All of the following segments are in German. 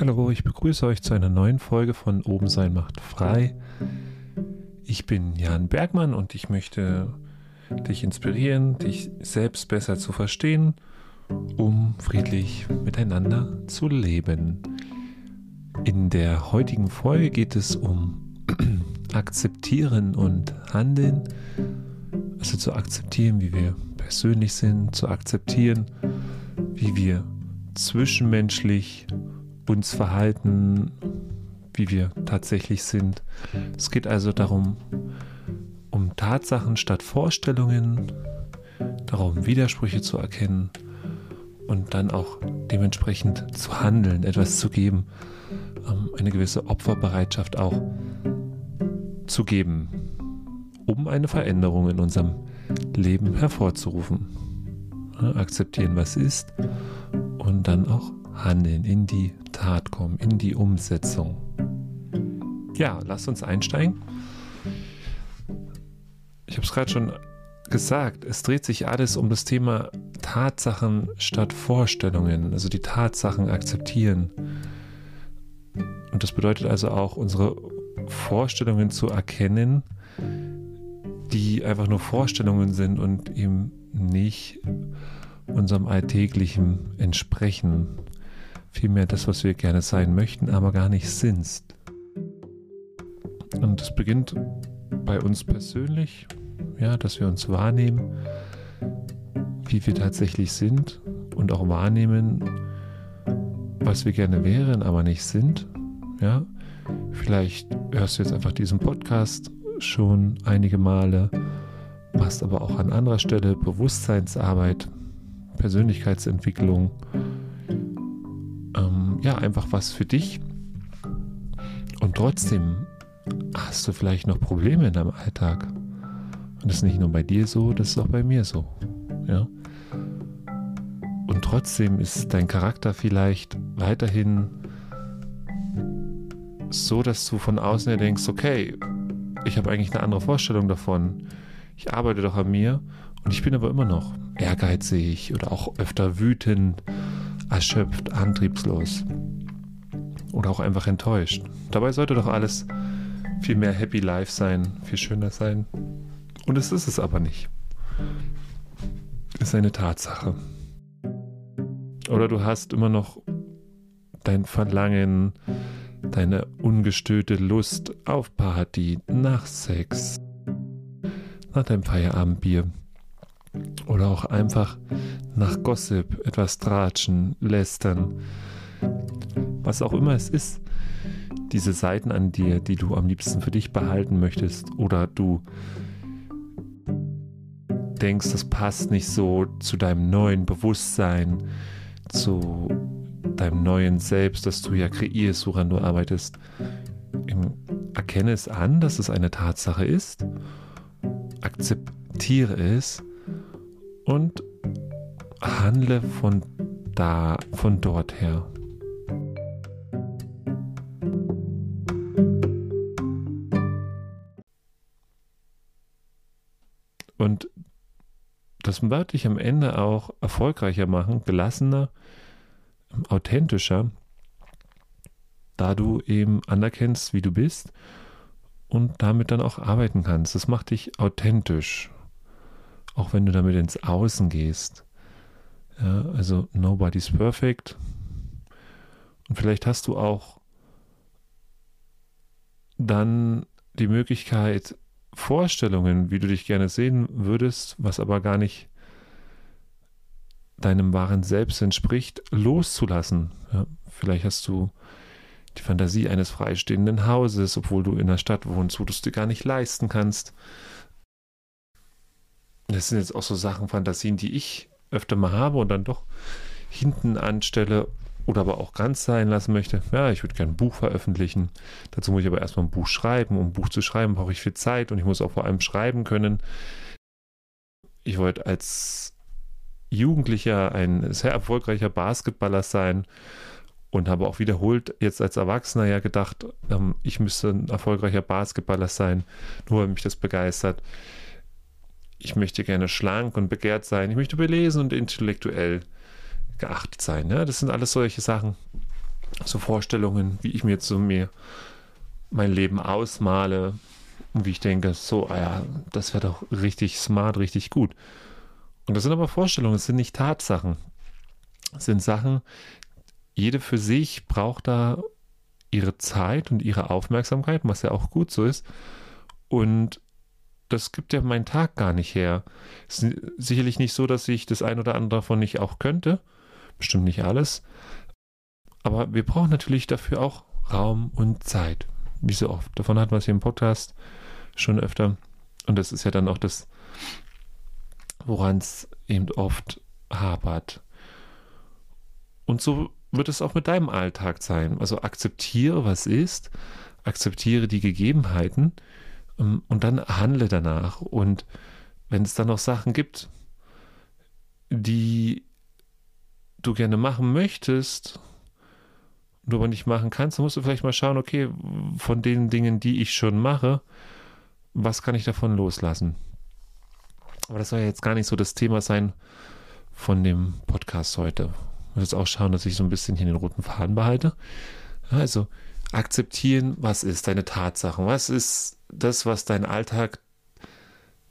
Hallo, ich begrüße euch zu einer neuen Folge von Oben sein macht frei. Ich bin Jan Bergmann und ich möchte dich inspirieren, dich selbst besser zu verstehen, um friedlich miteinander zu leben. In der heutigen Folge geht es um Akzeptieren und Handeln. Also zu akzeptieren, wie wir persönlich sind, zu akzeptieren, wie wir zwischenmenschlich uns verhalten, wie wir tatsächlich sind. Es geht also darum, um Tatsachen statt Vorstellungen, darum Widersprüche zu erkennen und dann auch dementsprechend zu handeln, etwas zu geben, ähm, eine gewisse Opferbereitschaft auch zu geben, um eine Veränderung in unserem Leben hervorzurufen. Akzeptieren, was ist und dann auch handeln, in die Tat kommen, in die Umsetzung. Ja, lasst uns einsteigen. Ich habe es gerade schon gesagt, es dreht sich alles um das Thema Tatsachen statt Vorstellungen, also die Tatsachen akzeptieren. Und das bedeutet also auch, unsere Vorstellungen zu erkennen, die einfach nur Vorstellungen sind und eben nicht unserem Alltäglichen entsprechen vielmehr das, was wir gerne sein möchten, aber gar nicht sind. Und es beginnt bei uns persönlich, ja, dass wir uns wahrnehmen, wie wir tatsächlich sind und auch wahrnehmen, was wir gerne wären, aber nicht sind. Ja, vielleicht hörst du jetzt einfach diesen Podcast schon einige Male, machst aber auch an anderer Stelle Bewusstseinsarbeit, Persönlichkeitsentwicklung ja, einfach was für dich. Und trotzdem hast du vielleicht noch Probleme in deinem Alltag. Und das ist nicht nur bei dir so, das ist auch bei mir so. Ja. Und trotzdem ist dein Charakter vielleicht weiterhin so, dass du von außen her denkst, okay, ich habe eigentlich eine andere Vorstellung davon. Ich arbeite doch an mir und ich bin aber immer noch ehrgeizig oder auch öfter wütend erschöpft, antriebslos oder auch einfach enttäuscht. Dabei sollte doch alles viel mehr Happy Life sein, viel schöner sein. Und es ist es aber nicht. Ist eine Tatsache. Oder du hast immer noch dein Verlangen, deine ungestörte Lust auf Party, nach Sex, nach deinem Feierabendbier. Oder auch einfach nach Gossip, etwas tratschen, lästern. Was auch immer es ist. Diese Seiten an dir, die du am liebsten für dich behalten möchtest. Oder du denkst, das passt nicht so zu deinem neuen Bewusstsein, zu deinem neuen Selbst, das du ja kreierst, woran du arbeitest. Erkenne es an, dass es eine Tatsache ist, akzeptiere es und handle von da, von dort her. Und das wird dich am Ende auch erfolgreicher machen, gelassener, authentischer, da du eben anerkennst, wie du bist und damit dann auch arbeiten kannst. Das macht dich authentisch, auch wenn du damit ins Außen gehst. Ja, also nobody's perfect. Und vielleicht hast du auch dann die Möglichkeit, Vorstellungen, wie du dich gerne sehen würdest, was aber gar nicht deinem wahren Selbst entspricht, loszulassen. Ja, vielleicht hast du die Fantasie eines freistehenden Hauses, obwohl du in einer Stadt wohnst, wo du es dir gar nicht leisten kannst. Das sind jetzt auch so Sachen, Fantasien, die ich öfter mal habe und dann doch hinten anstelle oder aber auch ganz sein lassen möchte. Ja, ich würde gerne ein Buch veröffentlichen. Dazu muss ich aber erstmal ein Buch schreiben. Um ein Buch zu schreiben, brauche ich viel Zeit und ich muss auch vor allem schreiben können. Ich wollte als Jugendlicher ein sehr erfolgreicher Basketballer sein und habe auch wiederholt jetzt als Erwachsener ja gedacht, ähm, ich müsste ein erfolgreicher Basketballer sein, nur weil mich das begeistert ich möchte gerne schlank und begehrt sein, ich möchte belesen und intellektuell geachtet sein. Ne? Das sind alles solche Sachen. so Vorstellungen, wie ich mir jetzt so mir mein Leben ausmale und wie ich denke, so, ah ja, das wäre doch richtig smart, richtig gut. Und das sind aber Vorstellungen, das sind nicht Tatsachen. Das sind Sachen, jede für sich braucht da ihre Zeit und ihre Aufmerksamkeit, was ja auch gut so ist. Und das gibt ja mein Tag gar nicht her. Es ist sicherlich nicht so, dass ich das ein oder andere davon nicht auch könnte. Bestimmt nicht alles. Aber wir brauchen natürlich dafür auch Raum und Zeit. Wie so oft. Davon hatten wir es hier im Podcast schon öfter. Und das ist ja dann auch das, woran es eben oft hapert. Und so wird es auch mit deinem Alltag sein. Also akzeptiere, was ist, akzeptiere die Gegebenheiten ähm, und dann handle danach. Und wenn es dann noch Sachen gibt, die du gerne machen möchtest, du aber nicht machen kannst, dann musst du vielleicht mal schauen, okay, von den Dingen, die ich schon mache, was kann ich davon loslassen? Aber das soll ja jetzt gar nicht so das Thema sein von dem Podcast heute. Ich muss jetzt auch schauen, dass ich so ein bisschen hier den roten Faden behalte. Also akzeptieren, was ist deine Tatsachen, was ist das, was dein Alltag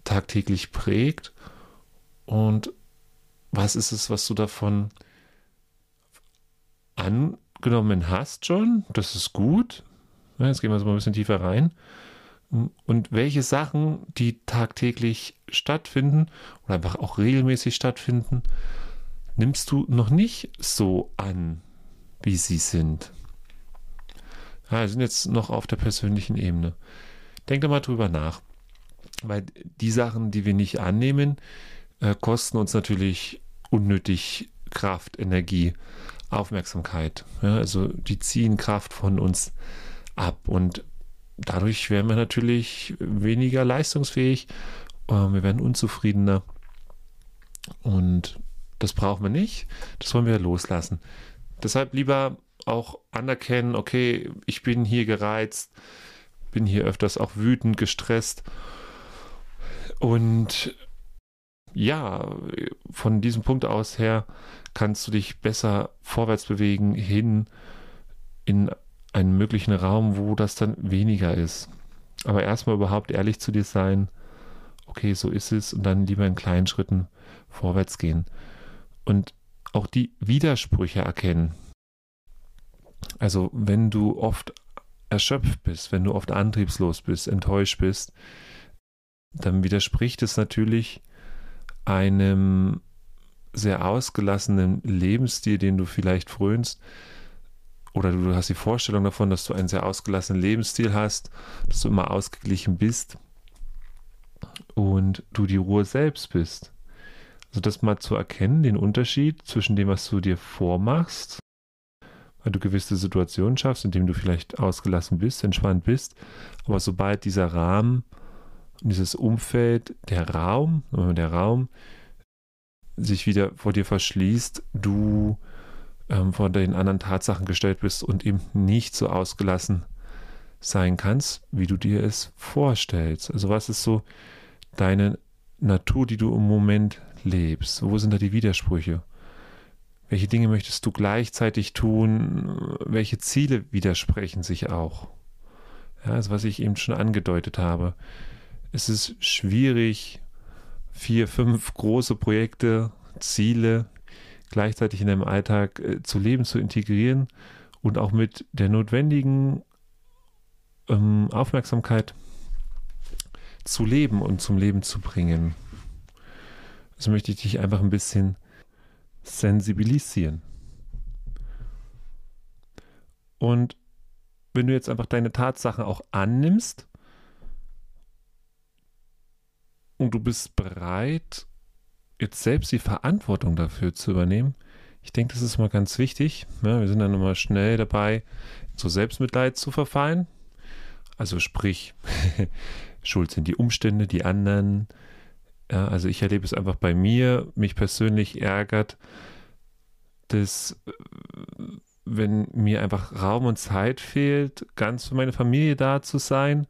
tagtäglich prägt und was ist es, was du davon angenommen hast schon. Das ist gut. jetzt gehen wir so mal ein bisschen tiefer rein. Und welche Sachen, die tagtäglich stattfinden oder einfach auch regelmäßig stattfinden, nimmst du noch nicht so an, wie sie sind. Ja, wir sind jetzt noch auf der persönlichen Ebene. Denk doch mal drüber nach. Weil die Sachen, die wir nicht annehmen, äh, kosten uns natürlich unnötig Kraft, Energie, Aufmerksamkeit. Ja, also die ziehen Kraft von uns ab und dadurch werden wir natürlich weniger leistungsfähig, äh, wir werden unzufriedener und das brauchen wir nicht, das wollen wir loslassen. Deshalb lieber auch anerkennen, okay, ich bin hier gereizt, bin hier öfters auch wütend, gestresst und ja, von diesem Punkt aus her kannst du dich besser vorwärts bewegen hin in einen möglichen Raum, wo das dann weniger ist. Aber erstmal überhaupt ehrlich zu dir sein, okay, so ist es, und dann lieber in kleinen Schritten vorwärts gehen. Und auch die Widersprüche erkennen. Also wenn du oft erschöpft bist, wenn du oft antriebslos bist, enttäuscht bist, dann widerspricht es natürlich einem sehr ausgelassenen Lebensstil, den du vielleicht frönst, oder du hast die Vorstellung davon, dass du einen sehr ausgelassenen Lebensstil hast, dass du immer ausgeglichen bist und du die Ruhe selbst bist. Also das mal zu erkennen, den Unterschied zwischen dem, was du dir vormachst, weil du gewisse Situationen schaffst, in denen du vielleicht ausgelassen bist, entspannt bist, aber sobald dieser Rahmen dieses Umfeld, der Raum, der Raum sich wieder vor dir verschließt, du ähm, vor den anderen Tatsachen gestellt bist und eben nicht so ausgelassen sein kannst, wie du dir es vorstellst. Also was ist so deine Natur, die du im Moment lebst? Wo sind da die Widersprüche? Welche Dinge möchtest du gleichzeitig tun? Welche Ziele widersprechen sich auch? Ja, also was ich eben schon angedeutet habe. Es ist schwierig, vier, fünf große Projekte, Ziele gleichzeitig in deinem Alltag äh, zu leben, zu integrieren und auch mit der notwendigen ähm, Aufmerksamkeit zu leben und zum Leben zu bringen. Also möchte ich dich einfach ein bisschen sensibilisieren. Und wenn du jetzt einfach deine Tatsachen auch annimmst und du bist bereit, jetzt selbst die Verantwortung dafür zu übernehmen, ich denke, das ist mal ganz wichtig. Ja, wir sind dann immer schnell dabei, zu Selbstmitleid zu verfallen. Also sprich, schuld sind die Umstände, die anderen. Ja, also ich erlebe es einfach bei mir. Mich persönlich ärgert, dass wenn mir einfach Raum und Zeit fehlt, ganz für meine Familie da zu sein.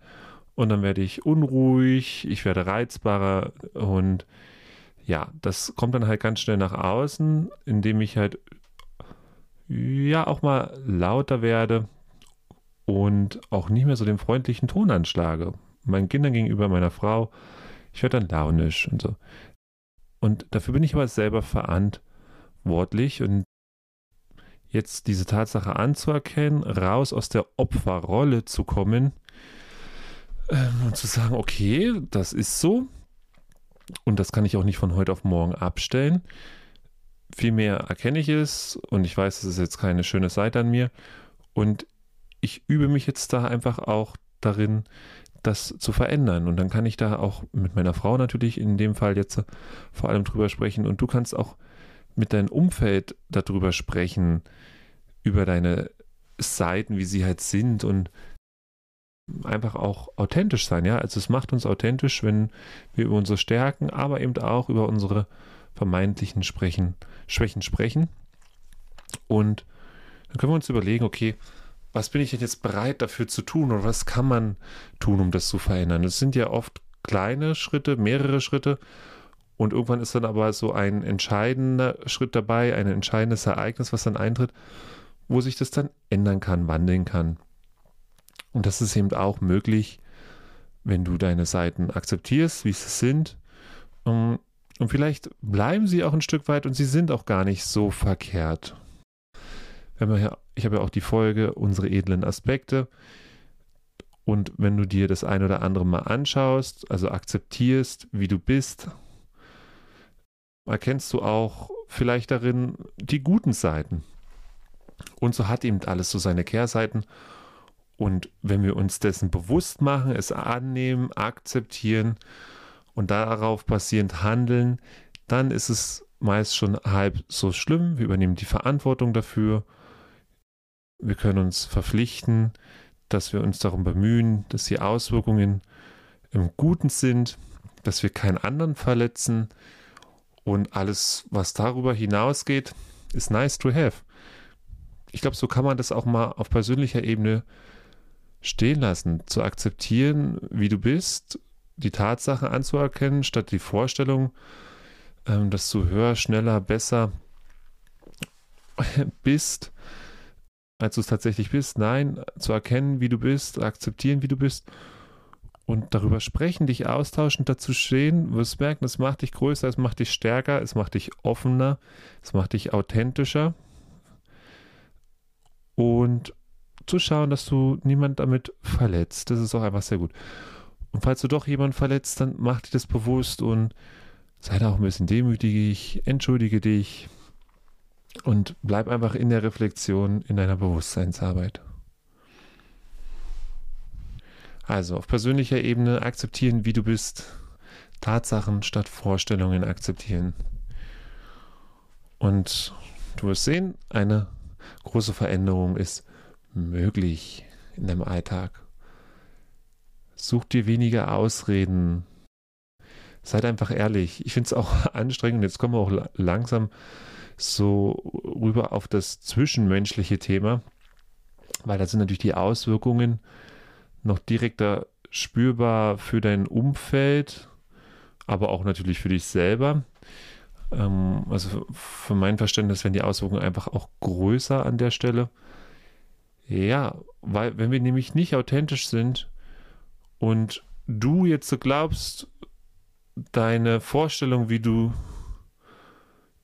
Und dann werde ich unruhig, ich werde reizbarer und ja, das kommt dann halt ganz schnell nach außen, indem ich halt ja auch mal lauter werde und auch nicht mehr so den freundlichen Ton anschlage. Meinen Kindern gegenüber, meiner Frau. Ich werde dann launisch und so. Und dafür bin ich aber selber verantwortlich und jetzt diese Tatsache anzuerkennen, raus aus der Opferrolle zu kommen ähm, und zu sagen, okay, das ist so und das kann ich auch nicht von heute auf morgen abstellen. Vielmehr erkenne ich es und ich weiß, es ist jetzt keine schöne Seite an mir und ich übe mich jetzt da einfach auch darin, das zu verändern. Und dann kann ich da auch mit meiner Frau natürlich in dem Fall jetzt vor allem drüber sprechen. Und du kannst auch mit deinem Umfeld darüber sprechen, über deine Seiten, wie sie halt sind und einfach auch authentisch sein, ja. Also es macht uns authentisch, wenn wir über unsere Stärken, aber eben auch über unsere vermeintlichen Sprechen, Schwächen sprechen. Und dann können wir uns überlegen, okay, was bin ich denn jetzt bereit dafür zu tun oder was kann man tun, um das zu verändern? Es sind ja oft kleine Schritte, mehrere Schritte und irgendwann ist dann aber so ein entscheidender Schritt dabei, ein entscheidendes Ereignis, was dann eintritt, wo sich das dann ändern kann, wandeln kann. Und das ist eben auch möglich, wenn du deine Seiten akzeptierst, wie sie sind. Und vielleicht bleiben sie auch ein Stück weit und sie sind auch gar nicht so verkehrt. Wenn man ja, ich habe ja auch die Folge unsere edlen Aspekte. Und wenn du dir das ein oder andere mal anschaust, also akzeptierst, wie du bist, erkennst du auch vielleicht darin die guten Seiten. Und so hat eben alles so seine Kehrseiten. Und wenn wir uns dessen bewusst machen, es annehmen, akzeptieren und darauf basierend handeln, dann ist es meist schon halb so schlimm. Wir übernehmen die Verantwortung dafür wir können uns verpflichten, dass wir uns darum bemühen, dass die Auswirkungen im Guten sind, dass wir keinen anderen verletzen und alles, was darüber hinausgeht, ist nice to have. Ich glaube, so kann man das auch mal auf persönlicher Ebene stehen lassen, zu akzeptieren, wie du bist, die Tatsache anzuerkennen, statt die Vorstellung, ähm, dass du höher, schneller, besser bist als du es tatsächlich bist. Nein, zu erkennen, wie du bist, akzeptieren, wie du bist und darüber sprechen, dich austauschen, dazu stehen, wirst merken, es macht dich größer, es macht dich stärker, es macht dich offener, es macht dich authentischer und zu schauen, dass du niemand damit verletzt. Das ist auch einfach sehr gut. Und falls du doch jemanden verletzt, dann mach dir das bewusst und sei da auch ein bisschen demütig, entschuldige dich, und bleib einfach in der Reflexion, in deiner Bewusstseinsarbeit. Also auf persönlicher Ebene akzeptieren, wie du bist. Tatsachen statt Vorstellungen akzeptieren. Und du wirst sehen, eine große Veränderung ist möglich in deinem Alltag. Such dir weniger Ausreden. Seid einfach ehrlich. Ich finde es auch anstrengend. Jetzt kommen wir auch langsam so rüber auf das zwischenmenschliche Thema, weil da sind natürlich die Auswirkungen noch direkter spürbar für dein Umfeld, aber auch natürlich für dich selber. Ähm, also für mein Verständnis werden die Auswirkungen einfach auch größer an der Stelle. Ja, weil wenn wir nämlich nicht authentisch sind und du jetzt so glaubst, deine Vorstellung, wie du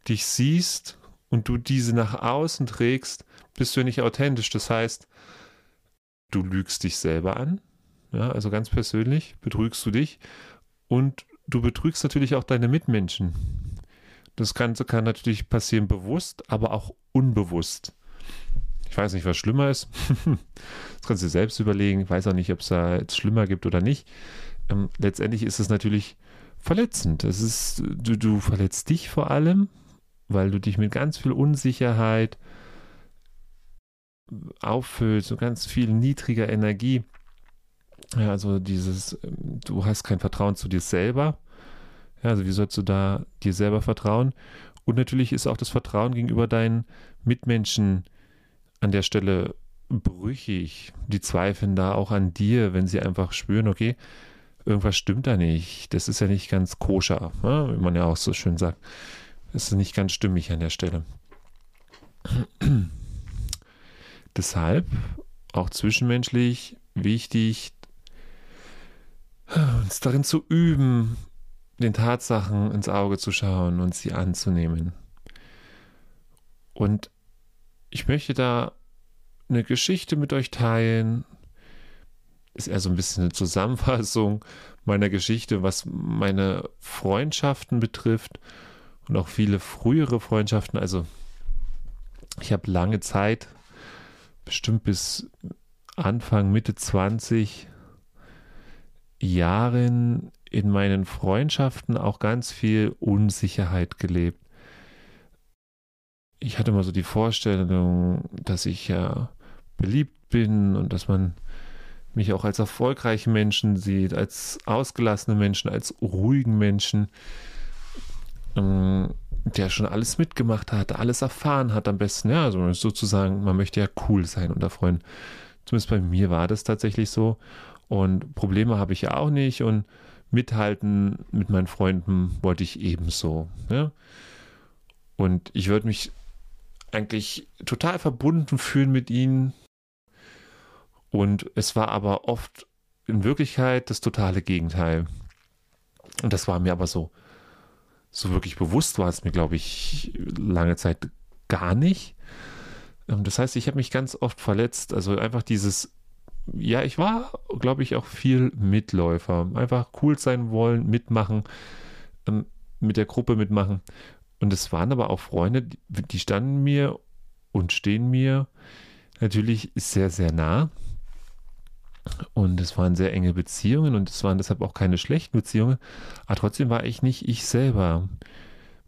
dich siehst und du diese nach außen trägst, bist du nicht authentisch. Das heißt, du lügst dich selber an. Ja, also ganz persönlich betrügst du dich und du betrügst natürlich auch deine Mitmenschen. Das Ganze kann natürlich passieren bewusst, aber auch unbewusst. Ich weiß nicht, was schlimmer ist. das kannst du dir selbst überlegen. Ich weiß auch nicht, ob es da jetzt schlimmer gibt oder nicht. Ähm, letztendlich ist es natürlich verletzend. Es ist, du, du verletzt dich vor allem, weil du dich mit ganz viel Unsicherheit auffüllst, so ganz viel niedriger Energie. Ja, also dieses, du hast kein Vertrauen zu dir selber. Ja, also wie sollst du da dir selber vertrauen? Und natürlich ist auch das Vertrauen gegenüber deinen Mitmenschen an der Stelle brüchig. Die zweifeln da auch an dir, wenn sie einfach spüren, okay, irgendwas stimmt da nicht. Das ist ja nicht ganz koscher, ne? wie man ja auch so schön sagt ist nicht ganz stimmig an der Stelle. deshalb auch zwischenmenschlich wichtig, uns darin zu üben, den Tatsachen ins Auge zu schauen und sie anzunehmen. Und ich möchte da eine Geschichte mit euch teilen. Ist eher so ein bisschen eine Zusammenfassung meiner Geschichte, was meine Freundschaften betrifft und auch viele frühere Freundschaften. Also ich habe lange Zeit, bestimmt bis Anfang, Mitte 20 Jahren in meinen Freundschaften auch ganz viel Unsicherheit gelebt. Ich hatte immer so die Vorstellung, dass ich ja beliebt bin und dass man mich auch als erfolgreichen Menschen sieht, als ausgelassene Menschen, als ruhigen Menschen, ähm, der schon alles mitgemacht hat, alles erfahren hat am besten. Ja, also sozusagen, man möchte ja cool sein unter Freunden. Zumindest bei mir war das tatsächlich so. Und Probleme habe ich ja auch nicht und mithalten mit meinen Freunden wollte ich ebenso. Ja? Und ich würde mich eigentlich total verbunden fühlen mit ihnen. Und es war aber oft in Wirklichkeit das totale Gegenteil. Und das war mir aber so, so wirklich bewusst war es mir, glaube ich, lange Zeit gar nicht. Ähm, das heißt, ich habe mich ganz oft verletzt. Also einfach dieses, ja, ich war, glaube ich, auch viel Mitläufer. Einfach cool sein wollen, mitmachen, ähm, mit der Gruppe mitmachen. Und es waren aber auch Freunde, die standen mir und stehen mir natürlich sehr, sehr nah. Und es waren sehr enge Beziehungen und es waren deshalb auch keine schlechten Beziehungen. Aber trotzdem war ich nicht ich selber.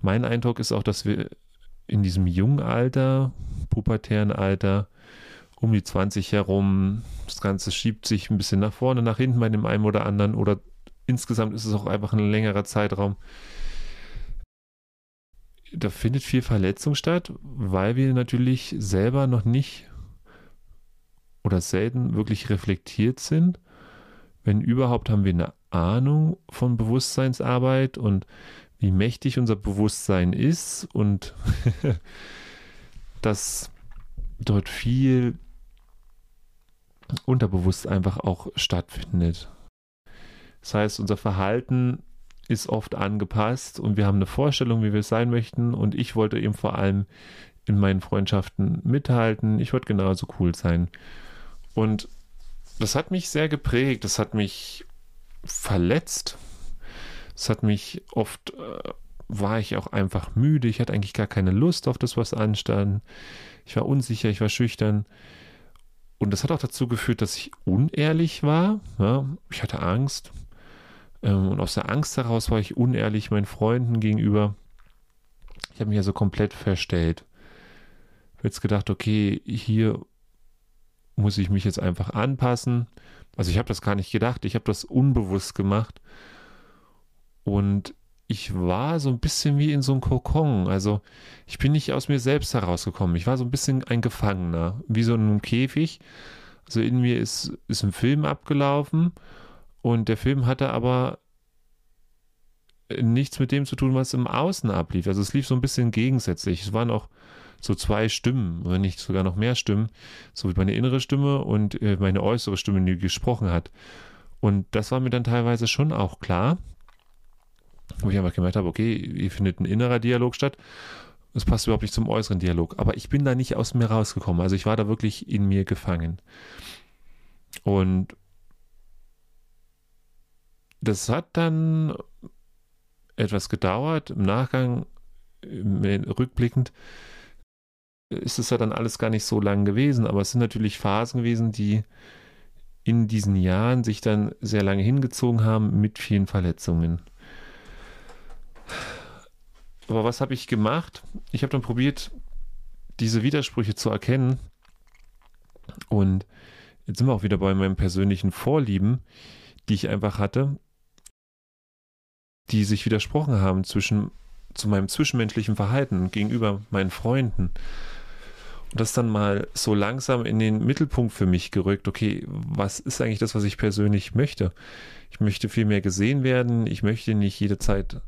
Mein Eindruck ist auch, dass wir in diesem jungen Alter, pubertären Alter, um die 20 herum, das Ganze schiebt sich ein bisschen nach vorne, nach hinten bei dem einen oder anderen oder insgesamt ist es auch einfach ein längerer Zeitraum, da findet viel Verletzung statt, weil wir natürlich selber noch nicht oder selten wirklich reflektiert sind. Wenn überhaupt haben wir eine Ahnung von Bewusstseinsarbeit und wie mächtig unser Bewusstsein ist und dass dort viel unterbewusst einfach auch stattfindet. Das heißt, unser Verhalten ist oft angepasst und wir haben eine Vorstellung, wie wir es sein möchten. Und ich wollte eben vor allem in meinen Freundschaften mithalten. Ich wollte genauso cool sein. Und das hat mich sehr geprägt. Das hat mich verletzt. Es hat mich oft, äh, war ich auch einfach müde. Ich hatte eigentlich gar keine Lust auf das, was anstand. Ich war unsicher, ich war schüchtern. Und das hat auch dazu geführt, dass ich unehrlich war. Ja, ich hatte Angst. Ähm, und aus der Angst heraus war ich unehrlich meinen Freunden gegenüber. Ich habe mich also komplett verstellt. Ich habe jetzt gedacht, okay, hier muss ich mich jetzt einfach anpassen. Also ich habe das gar nicht gedacht, ich habe das unbewusst gemacht. Und ich war so ein bisschen wie in so einem Kokon. Also ich bin nicht aus mir selbst herausgekommen. Ich war so ein bisschen ein Gefangener, wie so in einem Käfig. Also in mir ist, ist ein Film abgelaufen und der Film hatte aber nichts mit dem zu tun, was im Außen ablief. Also es lief so ein bisschen gegensätzlich. Es waren auch so zwei Stimmen, wenn nicht sogar noch mehr Stimmen, so wie meine innere Stimme und äh, meine äußere Stimme, die gesprochen hat. Und das war mir dann teilweise schon auch klar, wo ich einfach gemerkt habe, okay, hier findet ein innerer Dialog statt. Es passt überhaupt nicht zum äußeren Dialog. Aber ich bin da nicht aus mir rausgekommen. Also ich war da wirklich in mir gefangen. Und das hat dann etwas gedauert. Im Nachgang, rückblickend, ist es ja dann alles gar nicht so lang gewesen, aber es sind natürlich Phasen gewesen, die in diesen Jahren sich dann sehr lange hingezogen haben mit vielen Verletzungen. Aber was habe ich gemacht? Ich habe dann probiert, diese Widersprüche zu erkennen. Und jetzt sind wir auch wieder bei meinen persönlichen Vorlieben, die ich einfach hatte die sich widersprochen haben zwischen zu meinem zwischenmenschlichen Verhalten gegenüber meinen Freunden. Und das dann mal so langsam in den Mittelpunkt für mich gerückt. Okay, was ist eigentlich das, was ich persönlich möchte? Ich möchte viel mehr gesehen werden. Ich möchte nicht jede Zeit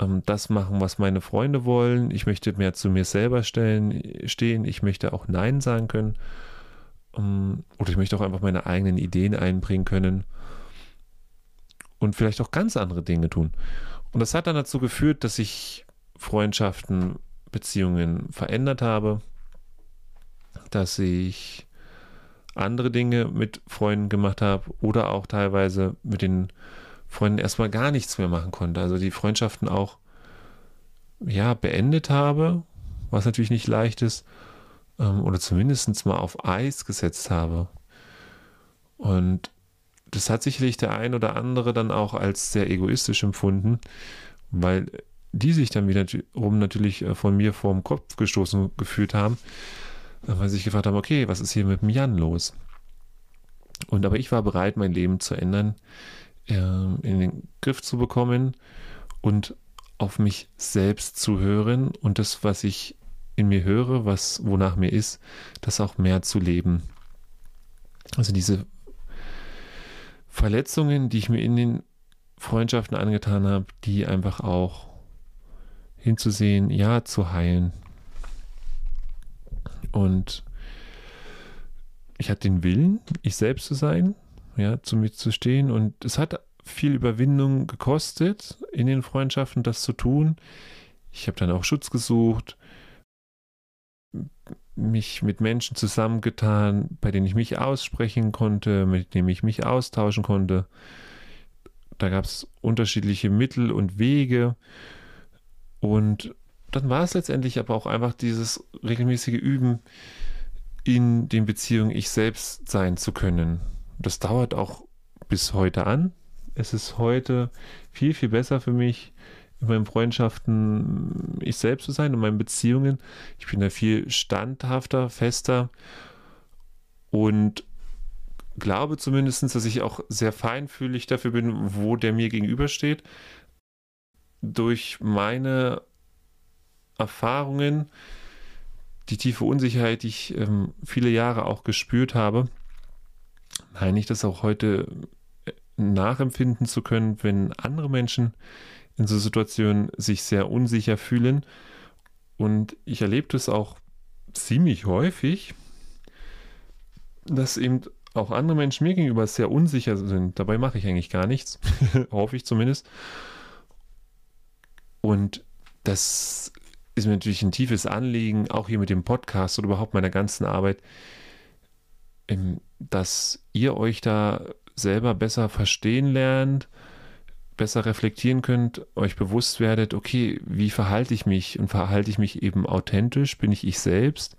ähm, das machen, was meine Freunde wollen. Ich möchte mehr zu mir selber stellen, stehen. Ich möchte auch Nein sagen können. Ähm, oder ich möchte auch einfach meine eigenen Ideen einbringen können. Und vielleicht auch ganz andere Dinge tun. Und das hat dann dazu geführt, dass ich Freundschaften, Beziehungen verändert habe, dass ich andere Dinge mit Freunden gemacht habe oder auch teilweise mit den Freunden erstmal gar nichts mehr machen konnte. Also die Freundschaften auch ja beendet habe, was natürlich nicht leicht ist, ähm, oder zumindest mal auf Eis gesetzt habe. Und das hat sicherlich der ein oder andere dann auch als sehr egoistisch empfunden, weil die sich dann wiederum natürlich äh, von mir vorm Kopf gestoßen gefühlt haben, äh, weil sie sich gefragt haben, okay, was ist hier mit dem Jan los? Und aber ich war bereit, mein Leben zu ändern, äh, in den Griff zu bekommen und auf mich selbst zu hören und das, was ich in mir höre, was wonach mir ist, das auch mehr zu leben. Also diese Verletzungen, die ich mir in den Freundschaften angetan habe, die einfach auch hinzusehen, ja, zu heilen. Und ich hatte den Willen, ich selbst zu sein, ja, zu mir zu stehen. Und es hat viel Überwindung gekostet, in den Freundschaften das zu tun. Ich habe dann auch Schutz gesucht, mich mit Menschen zusammengetan, bei denen ich mich aussprechen konnte, mit denen ich mich austauschen konnte. Da gab es unterschiedliche Mittel und Wege. Und dann war es letztendlich aber auch einfach dieses regelmäßige Üben, in den Beziehungen ich selbst sein zu können. Das dauert auch bis heute an. Es ist heute viel, viel besser für mich, in meinen Freundschaften ich selbst zu sein, in meinen Beziehungen. Ich bin da viel standhafter, fester und glaube zumindest, dass ich auch sehr feinfühlig dafür bin, wo der mir gegenübersteht. Durch meine Erfahrungen, die tiefe Unsicherheit, die ich ähm, viele Jahre auch gespürt habe, meine ich das auch heute äh, nachempfinden zu können, wenn andere Menschen in so Situationen sich sehr unsicher fühlen. Und ich erlebe das auch ziemlich häufig, dass eben auch andere Menschen mir gegenüber sehr unsicher sind. Dabei mache ich eigentlich gar nichts, hoffe ich zumindest. Und das ist mir natürlich ein tiefes Anliegen, auch hier mit dem Podcast oder überhaupt meiner ganzen Arbeit, ähm, dass ihr euch da selber besser verstehen lernt, besser reflektieren könnt, euch bewusst werdet, okay, wie verhalte ich mich und verhalte ich mich eben authentisch, bin ich ich selbst?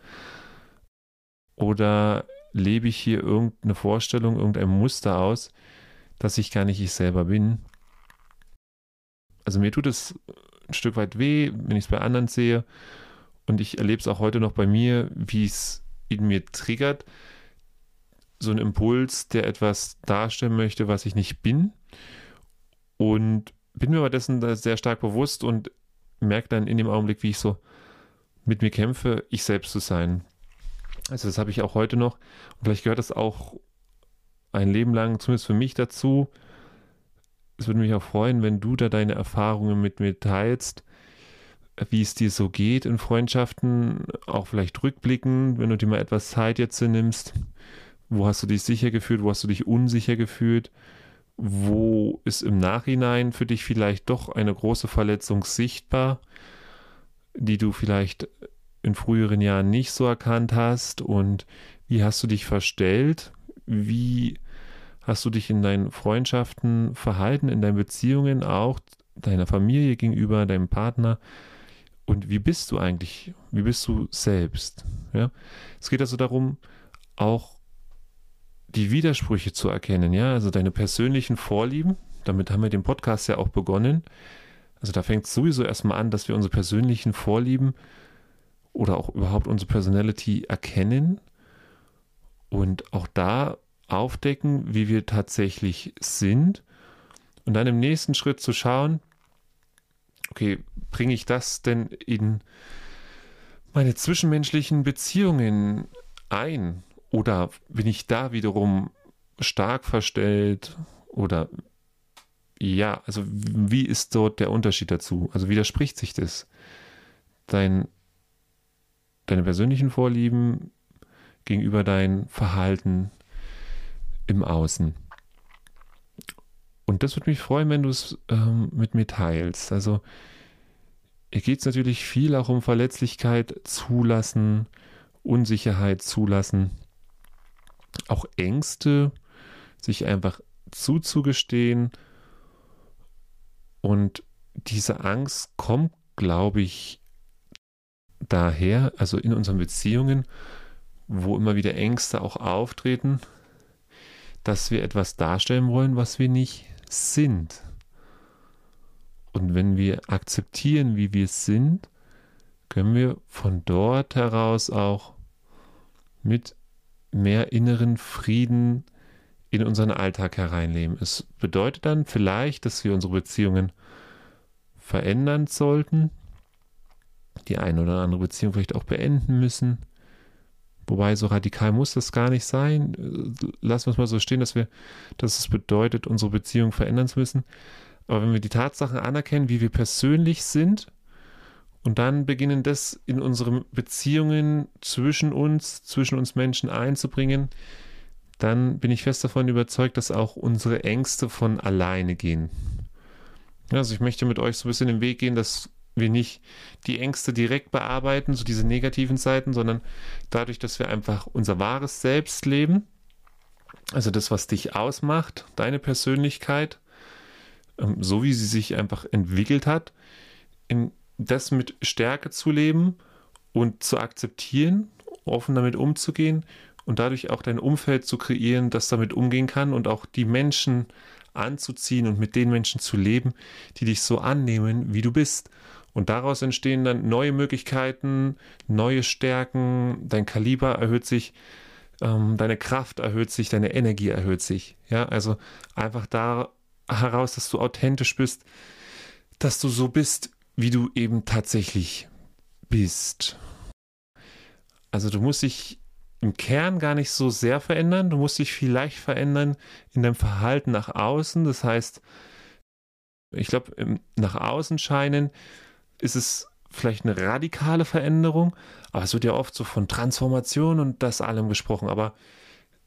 Oder lebe ich hier irgendeine Vorstellung, irgendein Muster aus, dass ich gar nicht ich selber bin. Also mir tut es ein Stück weit weh, wenn ich es bei anderen sehe. Und ich erlebe es auch heute noch bei mir, wie es in mir triggert, so ein Impuls, der etwas darstellen möchte, was ich nicht bin und bin mir aber dessen sehr stark bewusst und merke dann in dem Augenblick, wie ich so mit mir kämpfe, ich selbst zu sein. Also das habe ich auch heute noch. Und vielleicht gehört das auch ein Leben lang, zumindest für mich dazu. Es würde mich auch freuen, wenn du da deine Erfahrungen mit mir teilst, wie es dir so geht in Freundschaften, auch vielleicht rückblicken, wenn du dir mal etwas Zeit jetzt nimmst. Wo hast du dich sicher gefühlt, wo hast du dich unsicher gefühlt? Wo ist im Nachhinein für dich vielleicht doch eine große Verletzung sichtbar, die du vielleicht in früheren Jahren nicht so erkannt hast? Und wie hast du dich verstellt, wie hast du dich in deinen Freundschaften verhalten, in deinen Beziehungen auch deiner Familie gegenüber, deinem Partner? Und wie bist du eigentlich, wie bist du selbst, ja? Es geht also darum, auch die Widersprüche zu erkennen, ja, also deine persönlichen Vorlieben, damit haben wir den Podcast ja auch begonnen. Also da fängt es sowieso erstmal an, dass wir unsere persönlichen Vorlieben oder auch überhaupt unsere Personality erkennen und auch da aufdecken, wie wir tatsächlich sind und dann im nächsten Schritt zu schauen, okay, bringe ich das denn in meine zwischenmenschlichen Beziehungen ein? Oder bin ich da wiederum stark verstellt oder ja, also wie ist dort der Unterschied dazu? Also widerspricht sich das? Dein, deine persönlichen Vorlieben gegenüber dein Verhalten im Außen. Und das würde mich freuen, wenn du es ähm, mit mir teilst. Also hier geht es natürlich viel auch um Verletzlichkeit zulassen, Unsicherheit zulassen, auch Ängste, sich einfach zuzugestehen. Und diese Angst kommt, glaube ich, daher, also in unseren Beziehungen, wo immer wieder Ängste auch auftreten, dass wir etwas darstellen wollen, was wir nicht sind. Und wenn wir akzeptieren, wie wir sind, können wir von dort heraus auch mit mehr inneren Frieden in unseren Alltag hereinleben. Es bedeutet dann vielleicht, dass wir unsere Beziehungen verändern sollten, die eine oder andere Beziehung vielleicht auch beenden müssen. Wobei so radikal muss das gar nicht sein. Lassen wir es mal so stehen, dass wir, dass es bedeutet, unsere Beziehung verändern zu müssen. Aber wenn wir die Tatsachen anerkennen, wie wir persönlich sind, und dann beginnen das in unsere Beziehungen zwischen uns, zwischen uns Menschen einzubringen, dann bin ich fest davon überzeugt, dass auch unsere Ängste von alleine gehen. Also ich möchte mit euch so ein bisschen den Weg gehen, dass wir nicht die Ängste direkt bearbeiten, so diese negativen Seiten, sondern dadurch, dass wir einfach unser wahres Selbst leben, also das, was dich ausmacht, deine Persönlichkeit, ähm, so wie sie sich einfach entwickelt hat, in das mit Stärke zu leben und zu akzeptieren, offen damit umzugehen und dadurch auch dein Umfeld zu kreieren, das damit umgehen kann und auch die Menschen anzuziehen und mit den Menschen zu leben, die dich so annehmen, wie du bist. Und daraus entstehen dann neue Möglichkeiten, neue Stärken, dein Kaliber erhöht sich, ähm, deine Kraft erhöht sich, deine Energie erhöht sich. Ja, also einfach da heraus, dass du authentisch bist, dass du so bist, wie du eben tatsächlich bist. Also du musst dich im Kern gar nicht so sehr verändern. Du musst dich vielleicht verändern in deinem Verhalten nach außen. Das heißt, ich glaube, nach außen scheinen ist es vielleicht eine radikale Veränderung, aber es wird ja oft so von Transformation und das allem gesprochen. Aber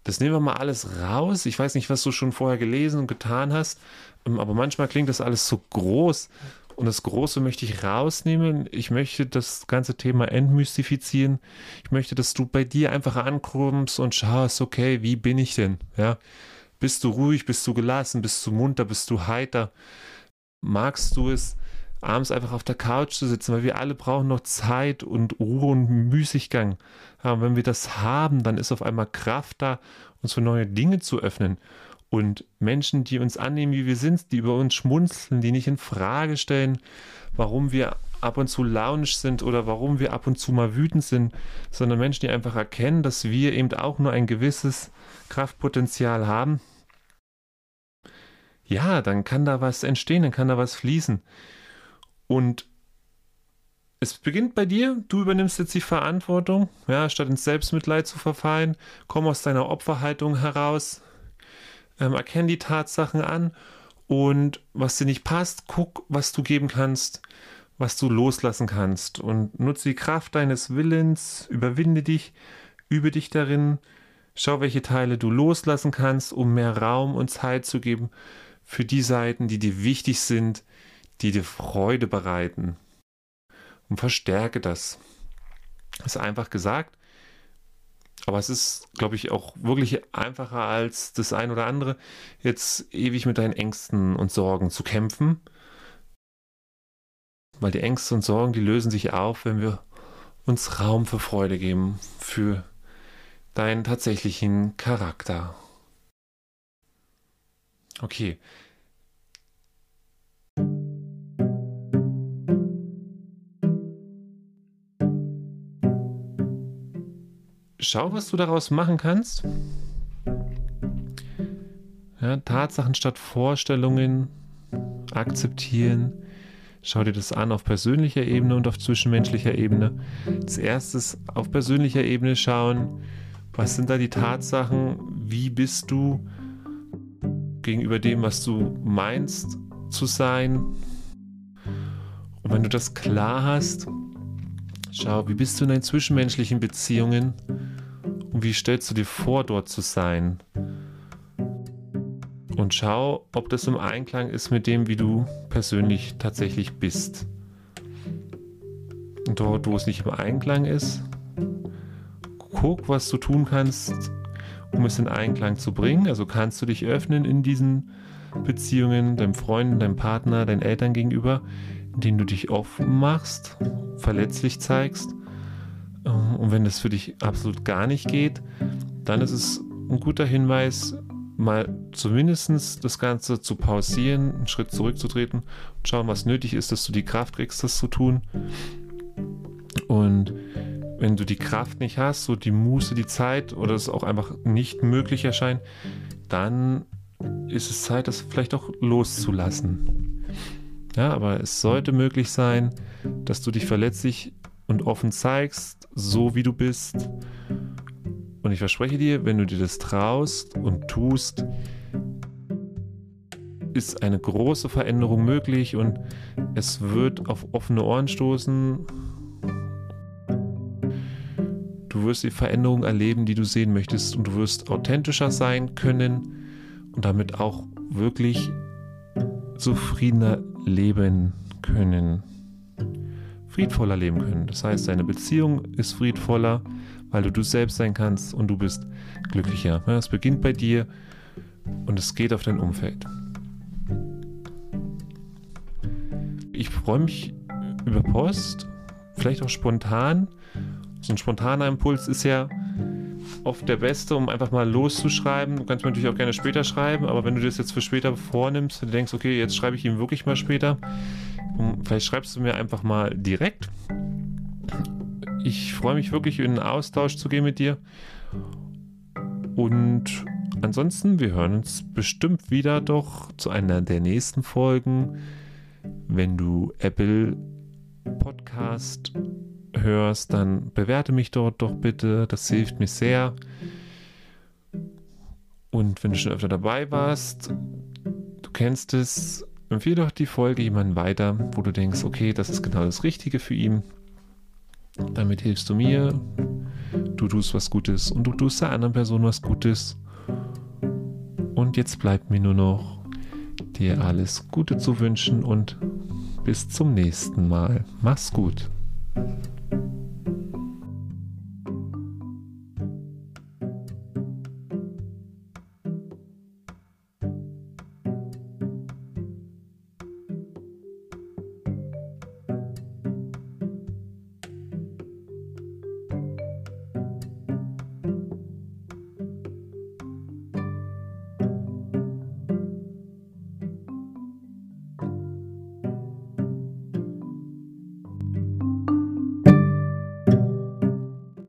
das nehmen wir mal alles raus. Ich weiß nicht, was du schon vorher gelesen und getan hast, aber manchmal klingt das alles so groß und das Große möchte ich rausnehmen. Ich möchte das ganze Thema entmystifizieren. Ich möchte, dass du bei dir einfach ankommst und schaust, okay, wie bin ich denn? Ja, bist du ruhig, bist du gelassen, bist du munter, bist du heiter? Magst du es, abends einfach auf der Couch zu sitzen, weil wir alle brauchen noch Zeit und Ruhe und Müßiggang. Ja, wenn wir das haben, dann ist auf einmal Kraft da, uns für neue Dinge zu öffnen. Und Menschen, die uns annehmen, wie wir sind, die über uns schmunzeln, die nicht in Frage stellen, warum wir ab und zu launisch sind oder warum wir ab und zu mal wütend sind, sondern Menschen, die einfach erkennen, dass wir eben auch nur ein gewisses Kraftpotenzial haben. Ja, dann kann da was entstehen, dann kann da was fließen. Und es beginnt bei dir, du übernimmst jetzt die Verantwortung, ja, statt ins Selbstmitleid zu verfallen, komm aus deiner Opferhaltung heraus, ähm, erkenn die Tatsachen an und was dir nicht passt, guck, was du geben kannst, was du loslassen kannst und nutze die Kraft deines Willens, überwinde dich, übe dich darin, schau, welche Teile du loslassen kannst, um mehr Raum und Zeit zu geben für die Seiten, die dir wichtig sind, die dir Freude bereiten. Und verstärke das. Das ist einfach gesagt, aber es ist, glaube ich, auch wirklich einfacher als das ein oder andere, jetzt ewig mit deinen Ängsten und Sorgen zu kämpfen. Weil die Ängste und Sorgen, die lösen sich auf, wenn wir uns Raum für Freude geben, für deinen tatsächlichen Charakter. Okay, schau, was du daraus machen kannst. Ja, Tatsachen statt Vorstellungen akzeptieren. Schau dir das an auf persönlicher Ebene und auf zwischenmenschlicher Ebene. Als erstes auf persönlicher Ebene schauen, was sind da die Tatsachen, wie bist du gegenüber dem, was du meinst, zu sein. Und wenn du das klar hast, schau, wie bist du in deinen zwischenmenschlichen Beziehungen und wie stellst du dir vor, dort zu sein? Und schau, ob das im Einklang ist mit dem, wie du persönlich tatsächlich bist. Und dort, wo es nicht im Einklang ist, guck, was du tun kannst, um es in Einklang zu bringen. Also kannst du dich öffnen in diesen Beziehungen, deinem Freund, deinem Partner, deinen Eltern gegenüber, indem du dich offen machst, verletzlich zeigst. Ähm, und wenn das für dich absolut gar nicht geht, dann ist es ein guter Hinweis, mal zumindest das Ganze zu pausieren, einen Schritt zurückzutreten und schauen, was nötig ist, dass du die Kraft kriegst, das zu tun. Und wenn du die Kraft nicht hast, so die Muße, die Zeit oder es auch einfach nicht möglich erscheint, dann ist es Zeit, das vielleicht auch loszulassen. Ja, aber es sollte möglich sein, dass du dich verletzlich und offen zeigst, so wie du bist. Und ich verspreche dir, wenn du dir das traust und tust, ist eine große Veränderung möglich und es wird auf offene Ohren stoßen Du wirst die Veränderung erleben, die du sehen möchtest und du wirst authentischer sein können und damit auch wirklich zufriedener leben können. Friedvoller leben können. Das heißt, deine Beziehung ist friedvoller, weil du du selbst sein kannst und du bist glücklicher. Es beginnt bei dir und es geht auf dein Umfeld. Ich freue mich über Post, vielleicht auch spontan so ein spontaner Impuls ist ja oft der beste, um einfach mal loszuschreiben. Du kannst mir natürlich auch gerne später schreiben, aber wenn du das jetzt für später vornimmst und denkst, okay, jetzt schreibe ich ihm wirklich mal später, vielleicht schreibst du mir einfach mal direkt. Ich freue mich wirklich, in einen Austausch zu gehen mit dir. Und ansonsten, wir hören uns bestimmt wieder doch zu einer der nächsten Folgen, wenn du Apple Podcast hörst, dann bewerte mich dort doch bitte. Das hilft mir sehr. Und wenn du schon öfter dabei warst, du kennst es, empfehle doch die Folge jemandem weiter, wo du denkst, okay, das ist genau das Richtige für ihn. Damit hilfst du mir, du tust was Gutes und du tust der anderen Person was Gutes. Und jetzt bleibt mir nur noch, dir alles Gute zu wünschen und bis zum nächsten Mal. Mach's gut.